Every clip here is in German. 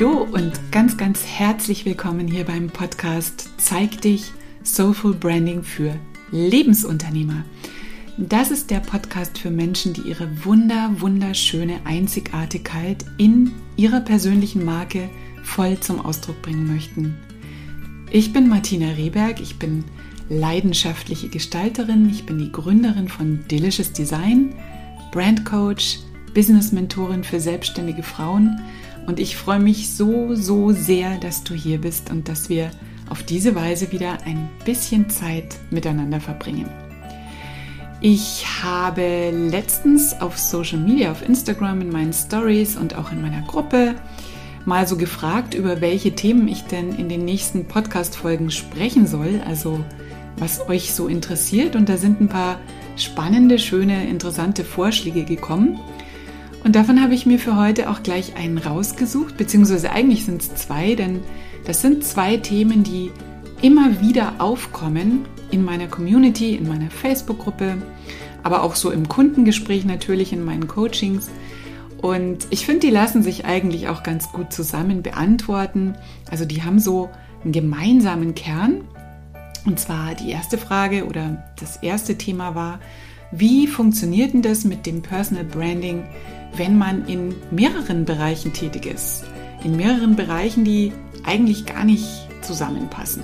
Hallo und ganz, ganz herzlich willkommen hier beim Podcast Zeig dich Soulful Branding für Lebensunternehmer. Das ist der Podcast für Menschen, die ihre wunder, wunderschöne Einzigartigkeit in ihrer persönlichen Marke voll zum Ausdruck bringen möchten. Ich bin Martina Rehberg, ich bin leidenschaftliche Gestalterin, ich bin die Gründerin von Delicious Design, Brand Coach, Business Mentorin für selbstständige Frauen und ich freue mich so, so sehr, dass du hier bist und dass wir auf diese Weise wieder ein bisschen Zeit miteinander verbringen. Ich habe letztens auf Social Media, auf Instagram, in meinen Stories und auch in meiner Gruppe mal so gefragt, über welche Themen ich denn in den nächsten Podcast-Folgen sprechen soll, also was euch so interessiert. Und da sind ein paar spannende, schöne, interessante Vorschläge gekommen. Und davon habe ich mir für heute auch gleich einen rausgesucht, beziehungsweise eigentlich sind es zwei, denn das sind zwei Themen, die immer wieder aufkommen in meiner Community, in meiner Facebook-Gruppe, aber auch so im Kundengespräch natürlich, in meinen Coachings. Und ich finde, die lassen sich eigentlich auch ganz gut zusammen beantworten. Also die haben so einen gemeinsamen Kern. Und zwar die erste Frage oder das erste Thema war, wie funktioniert denn das mit dem Personal Branding wenn man in mehreren Bereichen tätig ist. In mehreren Bereichen, die eigentlich gar nicht zusammenpassen.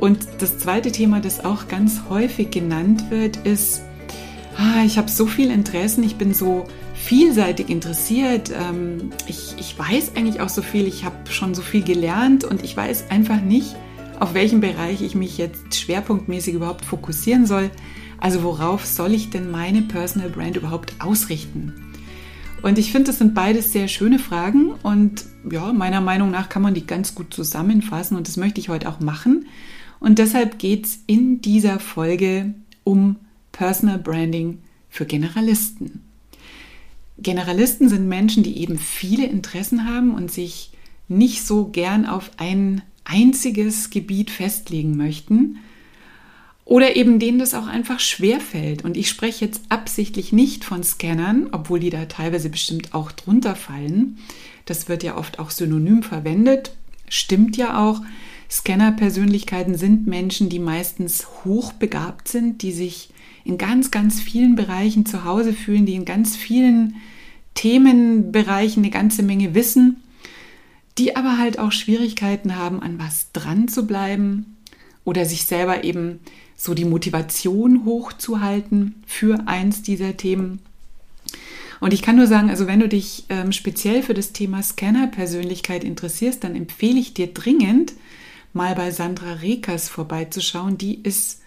Und das zweite Thema, das auch ganz häufig genannt wird, ist, ah, ich habe so viel Interessen, ich bin so vielseitig interessiert, ähm, ich, ich weiß eigentlich auch so viel, ich habe schon so viel gelernt und ich weiß einfach nicht, auf welchen Bereich ich mich jetzt schwerpunktmäßig überhaupt fokussieren soll. Also worauf soll ich denn meine Personal Brand überhaupt ausrichten? Und ich finde, das sind beides sehr schöne Fragen und ja, meiner Meinung nach kann man die ganz gut zusammenfassen und das möchte ich heute auch machen. Und deshalb geht es in dieser Folge um Personal Branding für Generalisten. Generalisten sind Menschen, die eben viele Interessen haben und sich nicht so gern auf ein einziges Gebiet festlegen möchten, oder eben denen das auch einfach schwer fällt. Und ich spreche jetzt absichtlich nicht von Scannern, obwohl die da teilweise bestimmt auch drunter fallen. Das wird ja oft auch synonym verwendet. Stimmt ja auch. Scanner-Persönlichkeiten sind Menschen, die meistens hochbegabt sind, die sich in ganz, ganz vielen Bereichen zu Hause fühlen, die in ganz vielen Themenbereichen eine ganze Menge wissen, die aber halt auch Schwierigkeiten haben, an was dran zu bleiben oder sich selber eben so die Motivation hochzuhalten für eins dieser Themen. Und ich kann nur sagen, also wenn du dich ähm, speziell für das Thema Scanner-Persönlichkeit interessierst, dann empfehle ich dir dringend, mal bei Sandra Rekers vorbeizuschauen. Die ist,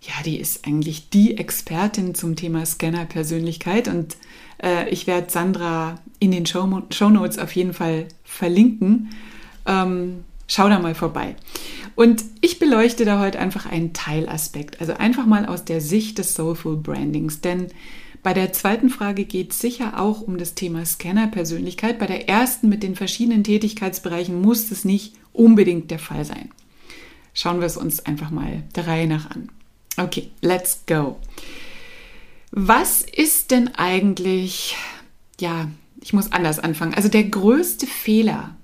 ja, die ist eigentlich die Expertin zum Thema Scanner-Persönlichkeit und äh, ich werde Sandra in den Show, Notes auf jeden Fall verlinken. Ähm, schau da mal vorbei. Und ich beleuchte da heute einfach einen Teilaspekt, also einfach mal aus der Sicht des Soulful Brandings. Denn bei der zweiten Frage geht es sicher auch um das Thema Scanner-Persönlichkeit. Bei der ersten mit den verschiedenen Tätigkeitsbereichen muss es nicht unbedingt der Fall sein. Schauen wir es uns einfach mal der Reihe nach an. Okay, let's go. Was ist denn eigentlich, ja, ich muss anders anfangen. Also der größte Fehler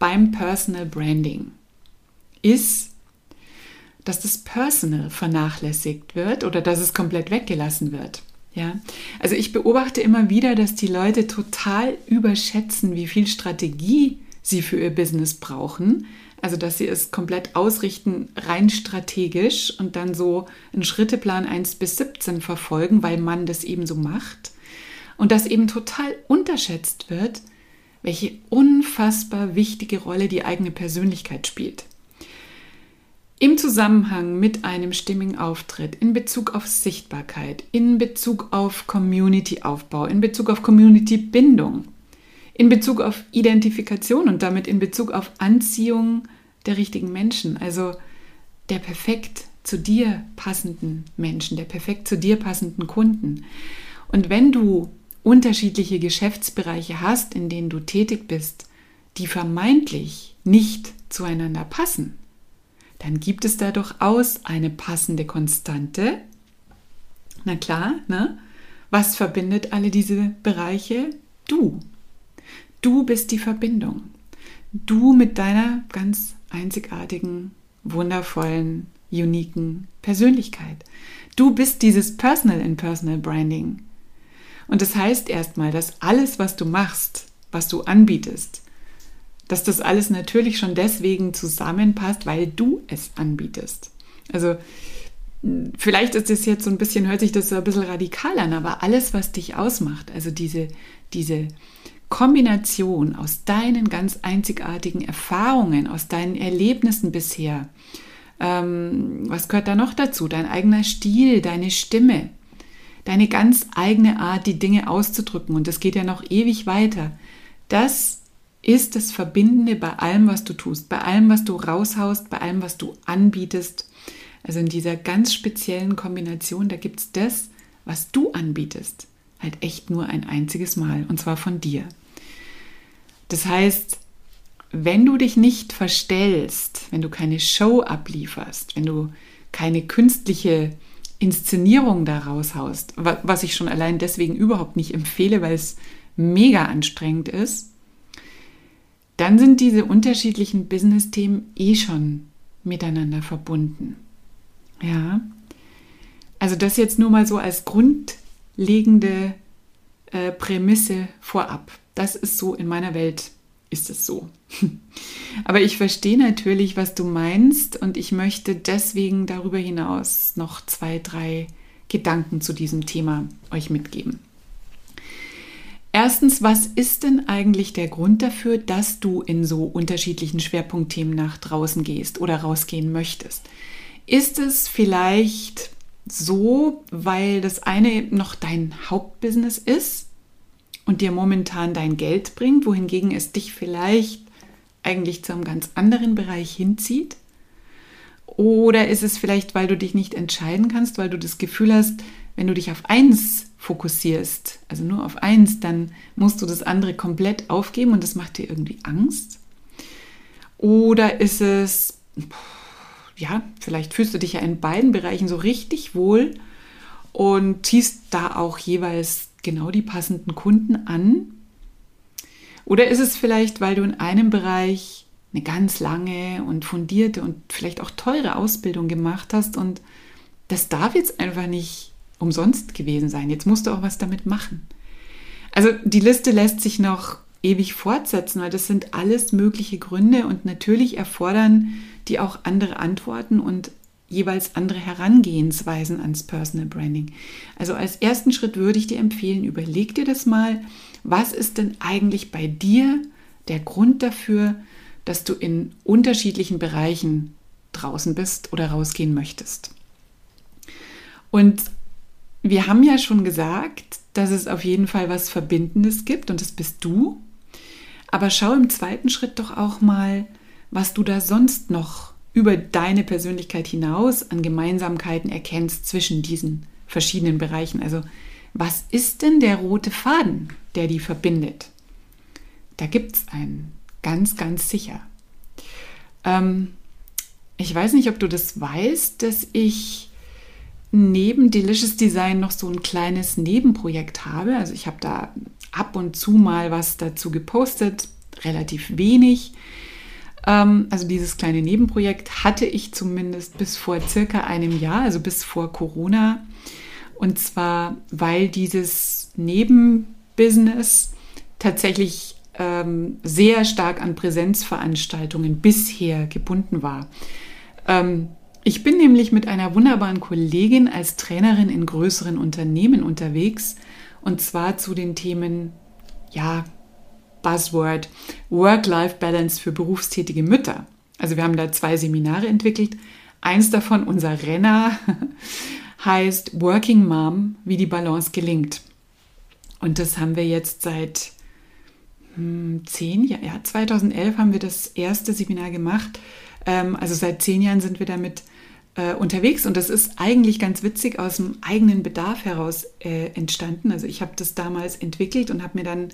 beim Personal Branding ist, dass das Personal vernachlässigt wird oder dass es komplett weggelassen wird. Ja, also ich beobachte immer wieder, dass die Leute total überschätzen, wie viel Strategie sie für ihr Business brauchen. Also, dass sie es komplett ausrichten, rein strategisch und dann so einen Schritteplan 1 bis 17 verfolgen, weil man das eben so macht. Und dass eben total unterschätzt wird, welche unfassbar wichtige Rolle die eigene Persönlichkeit spielt. Im Zusammenhang mit einem stimmigen Auftritt, in Bezug auf Sichtbarkeit, in Bezug auf Community-Aufbau, in Bezug auf Community-Bindung, in Bezug auf Identifikation und damit in Bezug auf Anziehung der richtigen Menschen, also der perfekt zu dir passenden Menschen, der perfekt zu dir passenden Kunden. Und wenn du unterschiedliche Geschäftsbereiche hast, in denen du tätig bist, die vermeintlich nicht zueinander passen, dann gibt es da durchaus eine passende Konstante. Na klar, ne? Was verbindet alle diese Bereiche? Du. Du bist die Verbindung. Du mit deiner ganz einzigartigen, wundervollen, uniken Persönlichkeit. Du bist dieses Personal in Personal Branding. Und das heißt erstmal, dass alles, was du machst, was du anbietest, dass das alles natürlich schon deswegen zusammenpasst, weil du es anbietest. Also vielleicht ist es jetzt so ein bisschen, hört sich das so ein bisschen radikal an, aber alles, was dich ausmacht, also diese, diese Kombination aus deinen ganz einzigartigen Erfahrungen, aus deinen Erlebnissen bisher, ähm, was gehört da noch dazu? Dein eigener Stil, deine Stimme, deine ganz eigene Art, die Dinge auszudrücken. Und das geht ja noch ewig weiter. Das ist das Verbindende bei allem, was du tust, bei allem, was du raushaust, bei allem, was du anbietest. Also in dieser ganz speziellen Kombination, da gibt es das, was du anbietest, halt echt nur ein einziges Mal, und zwar von dir. Das heißt, wenn du dich nicht verstellst, wenn du keine Show ablieferst, wenn du keine künstliche Inszenierung da raushaust, was ich schon allein deswegen überhaupt nicht empfehle, weil es mega anstrengend ist, dann sind diese unterschiedlichen Business-Themen eh schon miteinander verbunden. Ja, also das jetzt nur mal so als grundlegende äh, Prämisse vorab. Das ist so in meiner Welt ist es so. Aber ich verstehe natürlich, was du meinst und ich möchte deswegen darüber hinaus noch zwei, drei Gedanken zu diesem Thema euch mitgeben. Erstens, was ist denn eigentlich der Grund dafür, dass du in so unterschiedlichen Schwerpunktthemen nach draußen gehst oder rausgehen möchtest? Ist es vielleicht so, weil das eine noch dein Hauptbusiness ist und dir momentan dein Geld bringt, wohingegen es dich vielleicht eigentlich zu einem ganz anderen Bereich hinzieht? Oder ist es vielleicht, weil du dich nicht entscheiden kannst, weil du das Gefühl hast, wenn du dich auf eins fokussierst, also nur auf eins, dann musst du das andere komplett aufgeben und das macht dir irgendwie Angst? Oder ist es, ja, vielleicht fühlst du dich ja in beiden Bereichen so richtig wohl und ziehst da auch jeweils genau die passenden Kunden an? Oder ist es vielleicht, weil du in einem Bereich eine ganz lange und fundierte und vielleicht auch teure Ausbildung gemacht hast und das darf jetzt einfach nicht umsonst gewesen sein. Jetzt musst du auch was damit machen. Also die Liste lässt sich noch ewig fortsetzen, weil das sind alles mögliche Gründe und natürlich erfordern die auch andere Antworten und jeweils andere Herangehensweisen ans Personal Branding. Also als ersten Schritt würde ich dir empfehlen, überleg dir das mal, was ist denn eigentlich bei dir der Grund dafür, dass du in unterschiedlichen Bereichen draußen bist oder rausgehen möchtest. Und wir haben ja schon gesagt, dass es auf jeden Fall was Verbindendes gibt und das bist du. Aber schau im zweiten Schritt doch auch mal, was du da sonst noch über deine Persönlichkeit hinaus an Gemeinsamkeiten erkennst zwischen diesen verschiedenen Bereichen. Also was ist denn der rote Faden, der die verbindet? Da gibt es einen, ganz, ganz sicher. Ähm, ich weiß nicht, ob du das weißt, dass ich neben Delicious Design noch so ein kleines Nebenprojekt habe. Also ich habe da ab und zu mal was dazu gepostet, relativ wenig. Ähm, also dieses kleine Nebenprojekt hatte ich zumindest bis vor circa einem Jahr, also bis vor Corona. Und zwar, weil dieses Nebenbusiness tatsächlich ähm, sehr stark an Präsenzveranstaltungen bisher gebunden war. Ähm, ich bin nämlich mit einer wunderbaren Kollegin als Trainerin in größeren Unternehmen unterwegs und zwar zu den Themen, ja, Buzzword, Work-Life-Balance für berufstätige Mütter. Also wir haben da zwei Seminare entwickelt. Eins davon, unser Renner, heißt Working Mom, wie die Balance gelingt. Und das haben wir jetzt seit hm, zehn Jahren, ja, 2011 haben wir das erste Seminar gemacht. Ähm, also seit zehn Jahren sind wir damit äh, unterwegs und das ist eigentlich ganz witzig aus dem eigenen Bedarf heraus äh, entstanden. Also ich habe das damals entwickelt und habe mir dann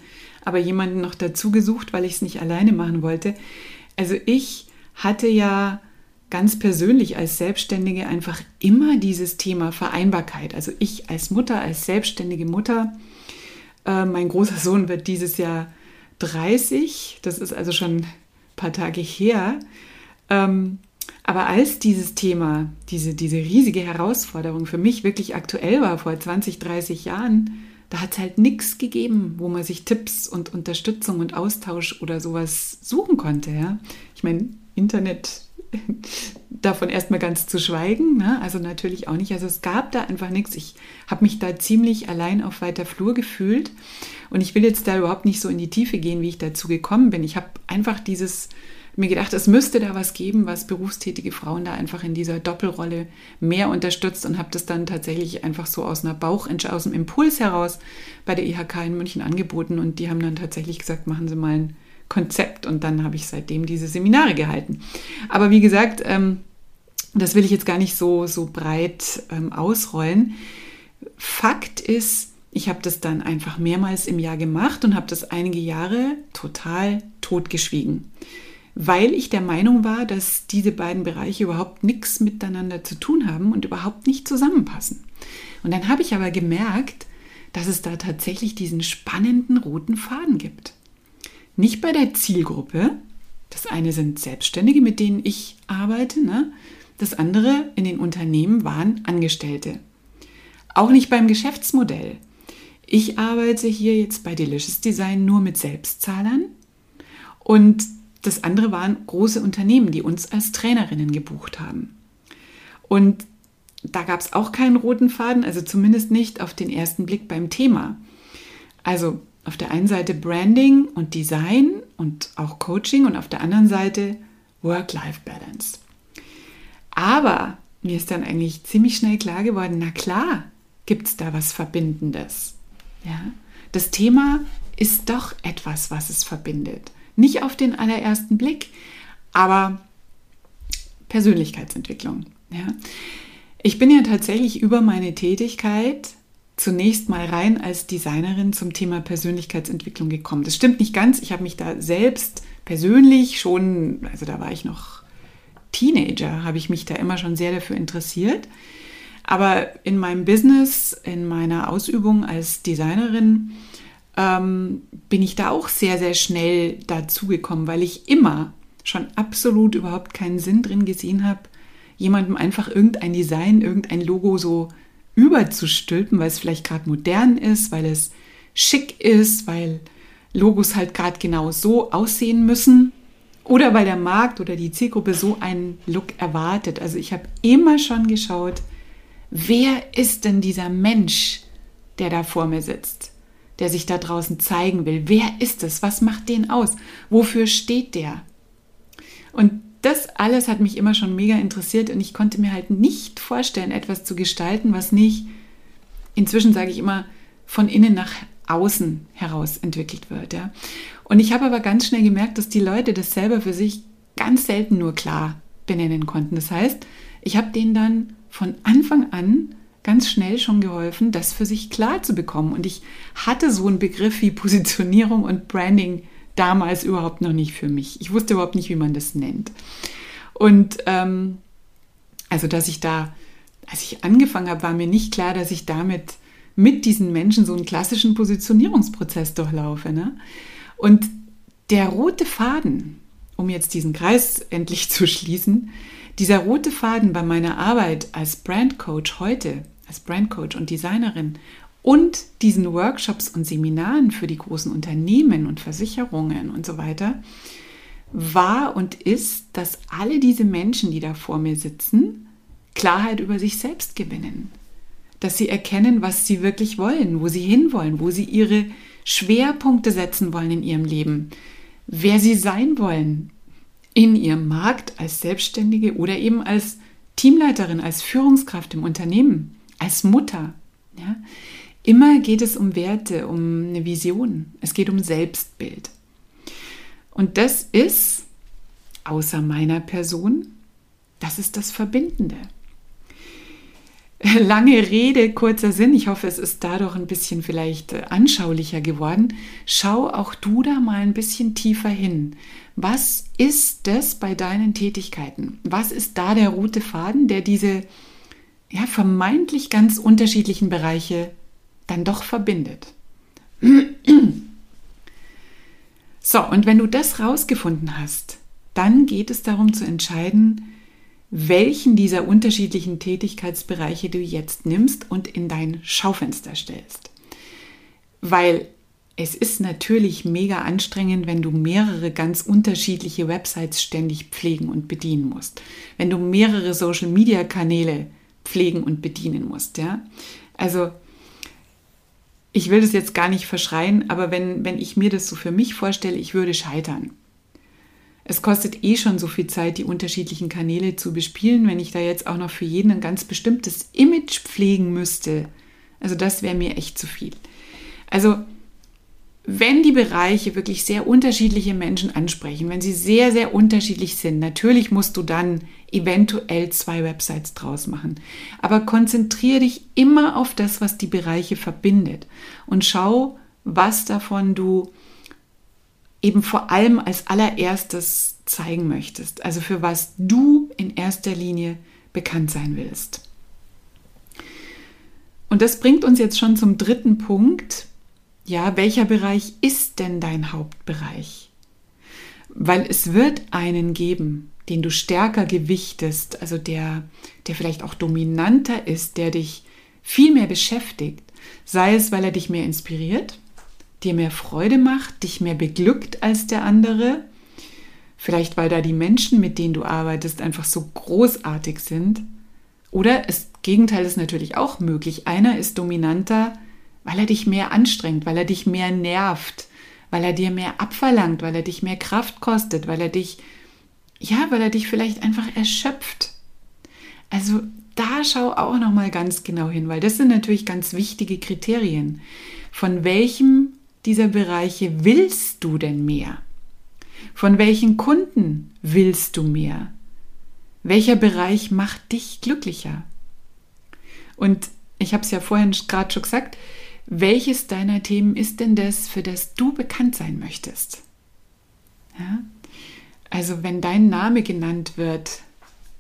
aber jemanden noch dazu gesucht, weil ich es nicht alleine machen wollte. Also ich hatte ja ganz persönlich als Selbstständige einfach immer dieses Thema Vereinbarkeit. Also ich als Mutter, als selbstständige Mutter, äh, mein großer Sohn wird dieses Jahr 30, das ist also schon paar Tage her. Ähm, aber als dieses Thema, diese, diese riesige Herausforderung für mich wirklich aktuell war vor 20, 30 Jahren, da hat es halt nichts gegeben, wo man sich Tipps und Unterstützung und Austausch oder sowas suchen konnte. Ja? Ich meine, Internet davon erstmal ganz zu schweigen, ne? also natürlich auch nicht. Also es gab da einfach nichts. Ich habe mich da ziemlich allein auf weiter Flur gefühlt und ich will jetzt da überhaupt nicht so in die Tiefe gehen, wie ich dazu gekommen bin. Ich habe einfach dieses mir gedacht, es müsste da was geben, was berufstätige Frauen da einfach in dieser Doppelrolle mehr unterstützt und habe das dann tatsächlich einfach so aus einer Bauch, aus dem Impuls heraus bei der IHK in München angeboten und die haben dann tatsächlich gesagt, machen Sie mal ein Konzept und dann habe ich seitdem diese Seminare gehalten. Aber wie gesagt, ähm, das will ich jetzt gar nicht so, so breit ähm, ausrollen. Fakt ist, ich habe das dann einfach mehrmals im Jahr gemacht und habe das einige Jahre total totgeschwiegen weil ich der Meinung war, dass diese beiden Bereiche überhaupt nichts miteinander zu tun haben und überhaupt nicht zusammenpassen. Und dann habe ich aber gemerkt, dass es da tatsächlich diesen spannenden roten Faden gibt. Nicht bei der Zielgruppe, das eine sind Selbstständige, mit denen ich arbeite, ne? das andere in den Unternehmen waren Angestellte. Auch nicht beim Geschäftsmodell. Ich arbeite hier jetzt bei Delicious Design nur mit Selbstzahlern und das andere waren große Unternehmen, die uns als Trainerinnen gebucht haben. Und da gab es auch keinen roten Faden, also zumindest nicht auf den ersten Blick beim Thema. Also auf der einen Seite Branding und Design und auch Coaching und auf der anderen Seite Work-Life-Balance. Aber mir ist dann eigentlich ziemlich schnell klar geworden, na klar, gibt es da was Verbindendes. Ja? Das Thema ist doch etwas, was es verbindet. Nicht auf den allerersten Blick, aber Persönlichkeitsentwicklung. Ja. Ich bin ja tatsächlich über meine Tätigkeit zunächst mal rein als Designerin zum Thema Persönlichkeitsentwicklung gekommen. Das stimmt nicht ganz. Ich habe mich da selbst persönlich schon, also da war ich noch Teenager, habe ich mich da immer schon sehr dafür interessiert. Aber in meinem Business, in meiner Ausübung als Designerin, ähm, bin ich da auch sehr, sehr schnell dazugekommen, weil ich immer schon absolut überhaupt keinen Sinn drin gesehen habe, jemandem einfach irgendein Design, irgendein Logo so überzustülpen, weil es vielleicht gerade modern ist, weil es schick ist, weil Logos halt gerade genau so aussehen müssen oder weil der Markt oder die Zielgruppe so einen Look erwartet. Also ich habe immer schon geschaut, wer ist denn dieser Mensch, der da vor mir sitzt? Der sich da draußen zeigen will. Wer ist es? Was macht den aus? Wofür steht der? Und das alles hat mich immer schon mega interessiert und ich konnte mir halt nicht vorstellen, etwas zu gestalten, was nicht, inzwischen sage ich immer, von innen nach außen heraus entwickelt wird. Ja. Und ich habe aber ganz schnell gemerkt, dass die Leute das selber für sich ganz selten nur klar benennen konnten. Das heißt, ich habe denen dann von Anfang an ganz schnell schon geholfen, das für sich klar zu bekommen. Und ich hatte so einen Begriff wie Positionierung und Branding damals überhaupt noch nicht für mich. Ich wusste überhaupt nicht, wie man das nennt. Und ähm, also, dass ich da, als ich angefangen habe, war mir nicht klar, dass ich damit mit diesen Menschen so einen klassischen Positionierungsprozess durchlaufe. Ne? Und der rote Faden, um jetzt diesen Kreis endlich zu schließen, dieser rote Faden bei meiner Arbeit als Brandcoach heute, als Brandcoach und Designerin und diesen Workshops und Seminaren für die großen Unternehmen und Versicherungen und so weiter, war und ist, dass alle diese Menschen, die da vor mir sitzen, Klarheit über sich selbst gewinnen. Dass sie erkennen, was sie wirklich wollen, wo sie hinwollen, wo sie ihre Schwerpunkte setzen wollen in ihrem Leben, wer sie sein wollen in ihrem Markt als Selbstständige oder eben als Teamleiterin, als Führungskraft im Unternehmen als Mutter. Ja? Immer geht es um Werte, um eine Vision. Es geht um Selbstbild. Und das ist, außer meiner Person, das ist das Verbindende. Lange Rede, kurzer Sinn. Ich hoffe, es ist dadurch ein bisschen vielleicht anschaulicher geworden. Schau auch du da mal ein bisschen tiefer hin. Was ist das bei deinen Tätigkeiten? Was ist da der rote Faden, der diese ja, vermeintlich ganz unterschiedlichen Bereiche dann doch verbindet. So, und wenn du das rausgefunden hast, dann geht es darum zu entscheiden, welchen dieser unterschiedlichen Tätigkeitsbereiche du jetzt nimmst und in dein Schaufenster stellst. Weil es ist natürlich mega anstrengend, wenn du mehrere ganz unterschiedliche Websites ständig pflegen und bedienen musst. Wenn du mehrere Social-Media-Kanäle pflegen und bedienen musst. Ja? Also ich will das jetzt gar nicht verschreien, aber wenn, wenn ich mir das so für mich vorstelle, ich würde scheitern. Es kostet eh schon so viel Zeit, die unterschiedlichen Kanäle zu bespielen, wenn ich da jetzt auch noch für jeden ein ganz bestimmtes Image pflegen müsste. Also das wäre mir echt zu viel. Also wenn die Bereiche wirklich sehr unterschiedliche Menschen ansprechen, wenn sie sehr, sehr unterschiedlich sind, natürlich musst du dann eventuell zwei Websites draus machen. Aber konzentriere dich immer auf das, was die Bereiche verbindet und schau, was davon du eben vor allem als allererstes zeigen möchtest. Also für was du in erster Linie bekannt sein willst. Und das bringt uns jetzt schon zum dritten Punkt, ja, welcher Bereich ist denn dein Hauptbereich? Weil es wird einen geben, den du stärker gewichtest, also der, der vielleicht auch dominanter ist, der dich viel mehr beschäftigt, sei es, weil er dich mehr inspiriert, dir mehr Freude macht, dich mehr beglückt als der andere, vielleicht weil da die Menschen, mit denen du arbeitest, einfach so großartig sind. Oder das Gegenteil ist natürlich auch möglich. Einer ist dominanter, weil er dich mehr anstrengt, weil er dich mehr nervt, weil er dir mehr abverlangt, weil er dich mehr Kraft kostet, weil er dich, ja, weil er dich vielleicht einfach erschöpft. Also da schau auch noch mal ganz genau hin, weil das sind natürlich ganz wichtige Kriterien. Von welchem dieser Bereiche willst du denn mehr? Von welchen Kunden willst du mehr? Welcher Bereich macht dich glücklicher? Und ich habe es ja vorhin gerade schon gesagt, welches deiner Themen ist denn das, für das du bekannt sein möchtest? Ja? Also wenn dein Name genannt wird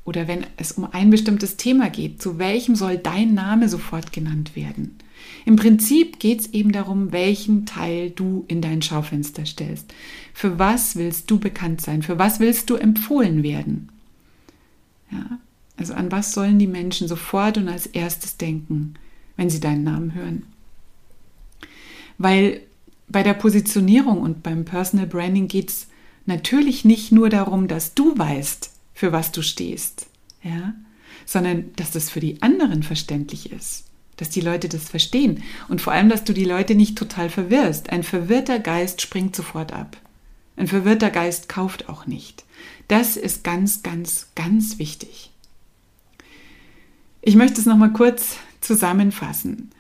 oder wenn es um ein bestimmtes Thema geht, zu welchem soll dein Name sofort genannt werden? Im Prinzip geht es eben darum, welchen Teil du in dein Schaufenster stellst. Für was willst du bekannt sein? Für was willst du empfohlen werden? Ja, also an was sollen die Menschen sofort und als erstes denken, wenn sie deinen Namen hören? Weil bei der Positionierung und beim Personal Branding geht es natürlich nicht nur darum, dass du weißt, für was du stehst, ja, sondern dass das für die anderen verständlich ist, dass die Leute das verstehen und vor allem, dass du die Leute nicht total verwirrst. Ein verwirrter Geist springt sofort ab. Ein verwirrter Geist kauft auch nicht. Das ist ganz, ganz, ganz wichtig. Ich möchte es nochmal kurz zusammenfassen.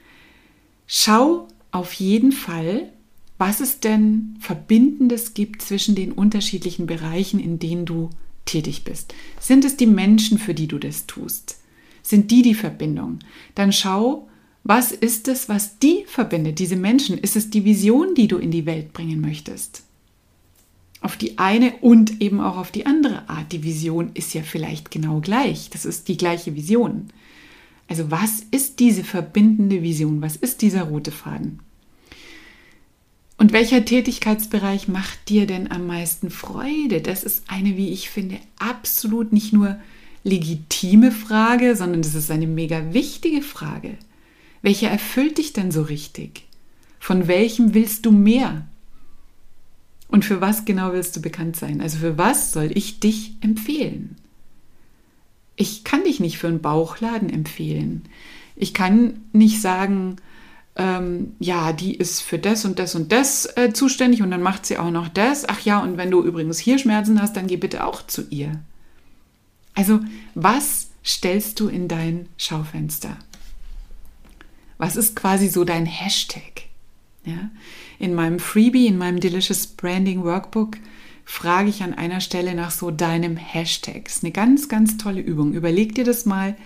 Schau auf jeden Fall, was es denn Verbindendes gibt zwischen den unterschiedlichen Bereichen, in denen du tätig bist. Sind es die Menschen, für die du das tust? Sind die die Verbindung? Dann schau, was ist es, was die verbindet, diese Menschen? Ist es die Vision, die du in die Welt bringen möchtest? Auf die eine und eben auch auf die andere Art. Die Vision ist ja vielleicht genau gleich. Das ist die gleiche Vision. Also was ist diese verbindende Vision? Was ist dieser rote Faden? Und welcher Tätigkeitsbereich macht dir denn am meisten Freude? Das ist eine, wie ich finde, absolut nicht nur legitime Frage, sondern das ist eine mega wichtige Frage. Welcher erfüllt dich denn so richtig? Von welchem willst du mehr? Und für was genau willst du bekannt sein? Also für was soll ich dich empfehlen? Ich kann dich nicht für einen Bauchladen empfehlen. Ich kann nicht sagen, ähm, ja, die ist für das und das und das äh, zuständig und dann macht sie auch noch das. Ach ja, und wenn du übrigens hier Schmerzen hast, dann geh bitte auch zu ihr. Also, was stellst du in dein Schaufenster? Was ist quasi so dein Hashtag? Ja? In meinem Freebie, in meinem Delicious Branding Workbook, frage ich an einer Stelle nach so deinem Hashtag. Das ist eine ganz, ganz tolle Übung. Überleg dir das mal.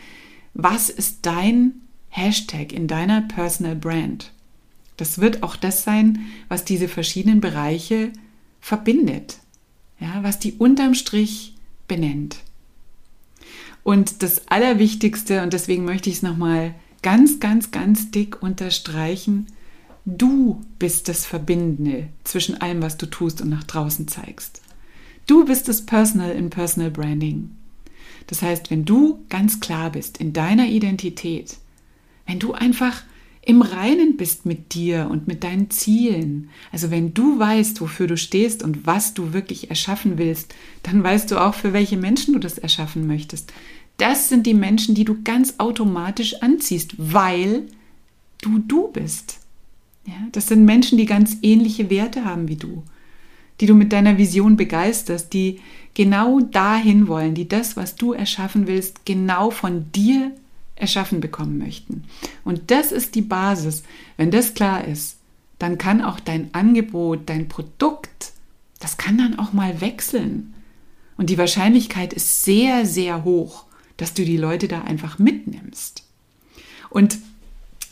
Was ist dein Hashtag in deiner Personal Brand. Das wird auch das sein, was diese verschiedenen Bereiche verbindet, ja, was die unterm Strich benennt. Und das Allerwichtigste, und deswegen möchte ich es nochmal ganz, ganz, ganz dick unterstreichen, du bist das Verbindende zwischen allem, was du tust und nach draußen zeigst. Du bist das Personal in Personal Branding. Das heißt, wenn du ganz klar bist in deiner Identität, wenn du einfach im Reinen bist mit dir und mit deinen Zielen, also wenn du weißt, wofür du stehst und was du wirklich erschaffen willst, dann weißt du auch, für welche Menschen du das erschaffen möchtest. Das sind die Menschen, die du ganz automatisch anziehst, weil du du bist. Ja, das sind Menschen, die ganz ähnliche Werte haben wie du, die du mit deiner Vision begeisterst, die genau dahin wollen, die das, was du erschaffen willst, genau von dir erschaffen bekommen möchten. Und das ist die Basis. Wenn das klar ist, dann kann auch dein Angebot, dein Produkt, das kann dann auch mal wechseln. Und die Wahrscheinlichkeit ist sehr, sehr hoch, dass du die Leute da einfach mitnimmst. Und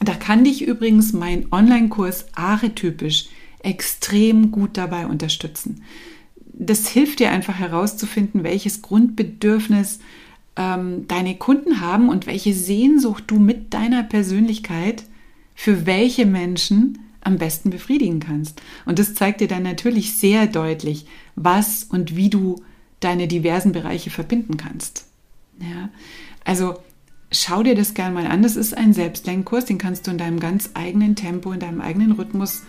da kann dich übrigens mein Online-Kurs Archetypisch extrem gut dabei unterstützen. Das hilft dir einfach herauszufinden, welches Grundbedürfnis ähm, deine Kunden haben und welche Sehnsucht du mit deiner Persönlichkeit für welche Menschen am besten befriedigen kannst. Und das zeigt dir dann natürlich sehr deutlich, was und wie du deine diversen Bereiche verbinden kannst. Ja, also schau dir das gerne mal an. Das ist ein Selbstlenkkurs, den kannst du in deinem ganz eigenen Tempo, in deinem eigenen Rhythmus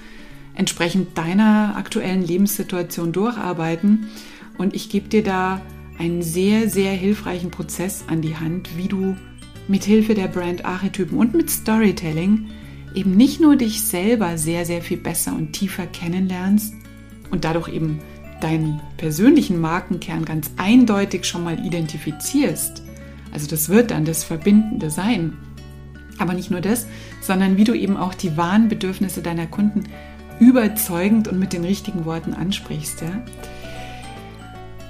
entsprechend deiner aktuellen Lebenssituation durcharbeiten. Und ich gebe dir da einen sehr, sehr hilfreichen Prozess an die Hand, wie du mit Hilfe der Brand-Archetypen und mit Storytelling eben nicht nur dich selber sehr, sehr viel besser und tiefer kennenlernst und dadurch eben deinen persönlichen Markenkern ganz eindeutig schon mal identifizierst, also das wird dann das Verbindende sein. Aber nicht nur das, sondern wie du eben auch die wahren Bedürfnisse deiner Kunden überzeugend und mit den richtigen Worten ansprichst. Ja?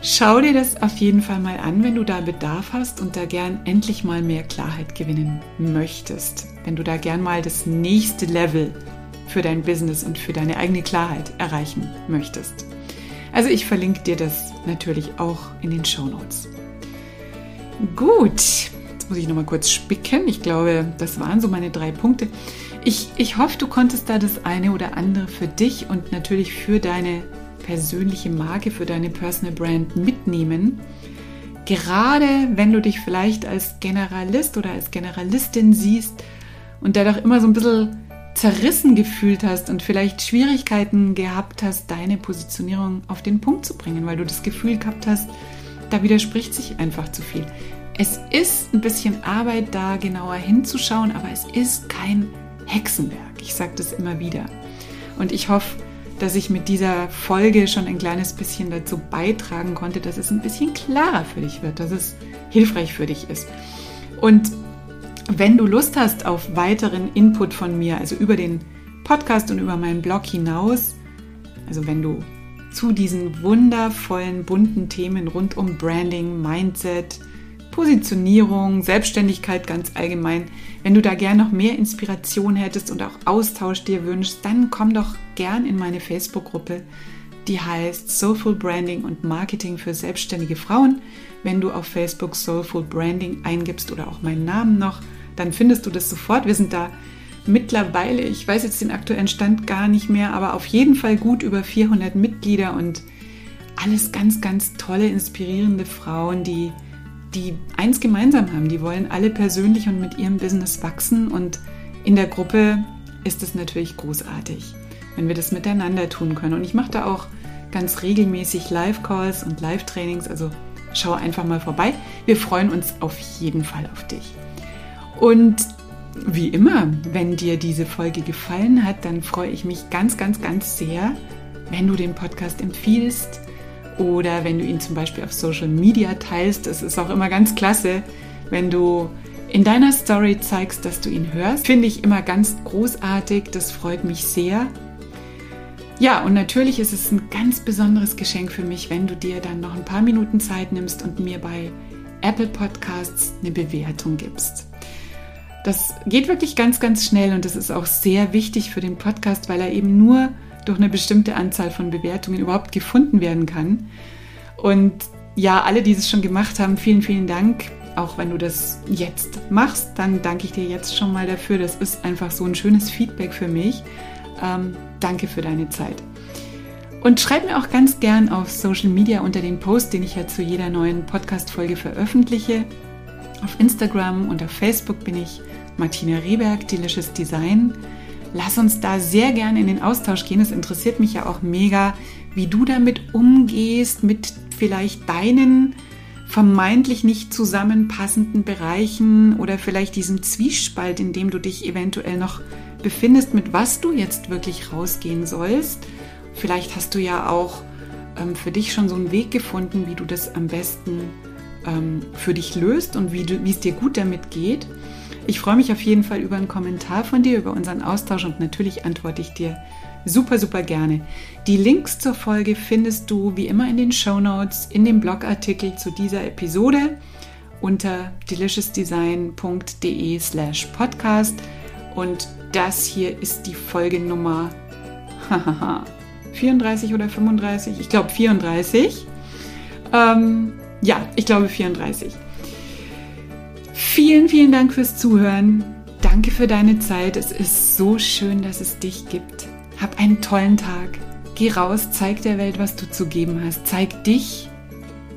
Schau dir das auf jeden Fall mal an, wenn du da Bedarf hast und da gern endlich mal mehr Klarheit gewinnen möchtest. Wenn du da gern mal das nächste Level für dein Business und für deine eigene Klarheit erreichen möchtest. Also ich verlinke dir das natürlich auch in den Show Notes. Gut, jetzt muss ich nochmal kurz spicken. Ich glaube, das waren so meine drei Punkte. Ich, ich hoffe, du konntest da das eine oder andere für dich und natürlich für deine persönliche Marke, für deine Personal Brand mitnehmen. Gerade wenn du dich vielleicht als Generalist oder als Generalistin siehst und dadurch immer so ein bisschen zerrissen gefühlt hast und vielleicht Schwierigkeiten gehabt hast, deine Positionierung auf den Punkt zu bringen, weil du das Gefühl gehabt hast, da widerspricht sich einfach zu viel. Es ist ein bisschen Arbeit, da genauer hinzuschauen, aber es ist kein Hexenwerk. Ich sage das immer wieder. Und ich hoffe, dass ich mit dieser Folge schon ein kleines bisschen dazu beitragen konnte, dass es ein bisschen klarer für dich wird, dass es hilfreich für dich ist. Und wenn du Lust hast auf weiteren Input von mir, also über den Podcast und über meinen Blog hinaus, also wenn du zu diesen wundervollen, bunten Themen rund um Branding, Mindset, Positionierung, Selbstständigkeit ganz allgemein, wenn du da gern noch mehr Inspiration hättest und auch Austausch dir wünschst, dann komm doch gern in meine Facebook-Gruppe, die heißt Soulful Branding und Marketing für selbstständige Frauen. Wenn du auf Facebook Soulful Branding eingibst oder auch meinen Namen noch, dann findest du das sofort. Wir sind da mittlerweile, ich weiß jetzt den aktuellen Stand gar nicht mehr, aber auf jeden Fall gut über 400 Mitglieder und alles ganz, ganz tolle, inspirierende Frauen, die, die eins gemeinsam haben. Die wollen alle persönlich und mit ihrem Business wachsen und in der Gruppe ist es natürlich großartig, wenn wir das miteinander tun können. Und ich mache da auch ganz regelmäßig Live-Calls und Live-Trainings, also schau einfach mal vorbei. Wir freuen uns auf jeden Fall auf dich. Und wie immer, wenn dir diese Folge gefallen hat, dann freue ich mich ganz, ganz, ganz sehr, wenn du den Podcast empfiehlst oder wenn du ihn zum Beispiel auf Social Media teilst. Es ist auch immer ganz klasse, wenn du in deiner Story zeigst, dass du ihn hörst. Finde ich immer ganz großartig. Das freut mich sehr. Ja, und natürlich ist es ein ganz besonderes Geschenk für mich, wenn du dir dann noch ein paar Minuten Zeit nimmst und mir bei Apple Podcasts eine Bewertung gibst. Das geht wirklich ganz, ganz schnell und das ist auch sehr wichtig für den Podcast, weil er eben nur durch eine bestimmte Anzahl von Bewertungen überhaupt gefunden werden kann. Und ja, alle, die es schon gemacht haben, vielen, vielen Dank. Auch wenn du das jetzt machst, dann danke ich dir jetzt schon mal dafür. Das ist einfach so ein schönes Feedback für mich. Ähm, danke für deine Zeit. Und schreib mir auch ganz gern auf Social Media unter den Post, den ich ja zu jeder neuen Podcast-Folge veröffentliche. Auf Instagram und auf Facebook bin ich Martina Rehberg, Delicious Design. Lass uns da sehr gerne in den Austausch gehen. Es interessiert mich ja auch mega, wie du damit umgehst, mit vielleicht deinen vermeintlich nicht zusammenpassenden Bereichen oder vielleicht diesem Zwiespalt, in dem du dich eventuell noch befindest, mit was du jetzt wirklich rausgehen sollst. Vielleicht hast du ja auch ähm, für dich schon so einen Weg gefunden, wie du das am besten ähm, für dich löst und wie, wie es dir gut damit geht. Ich freue mich auf jeden Fall über einen Kommentar von dir, über unseren Austausch und natürlich antworte ich dir super, super gerne. Die Links zur Folge findest du wie immer in den Show Notes, in dem Blogartikel zu dieser Episode unter deliciousdesign.de slash podcast. Und das hier ist die Folgennummer 34 oder 35? Ich glaube 34. Ähm, ja, ich glaube 34. Vielen, vielen Dank fürs Zuhören. Danke für deine Zeit. Es ist so schön, dass es dich gibt. Hab einen tollen Tag. Geh raus, zeig der Welt, was du zu geben hast. Zeig dich.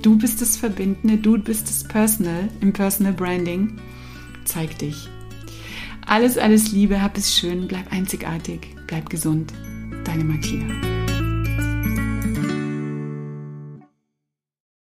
Du bist das Verbindende, du bist das Personal im Personal Branding. Zeig dich. Alles, alles Liebe, hab es schön, bleib einzigartig, bleib gesund. Deine Martina.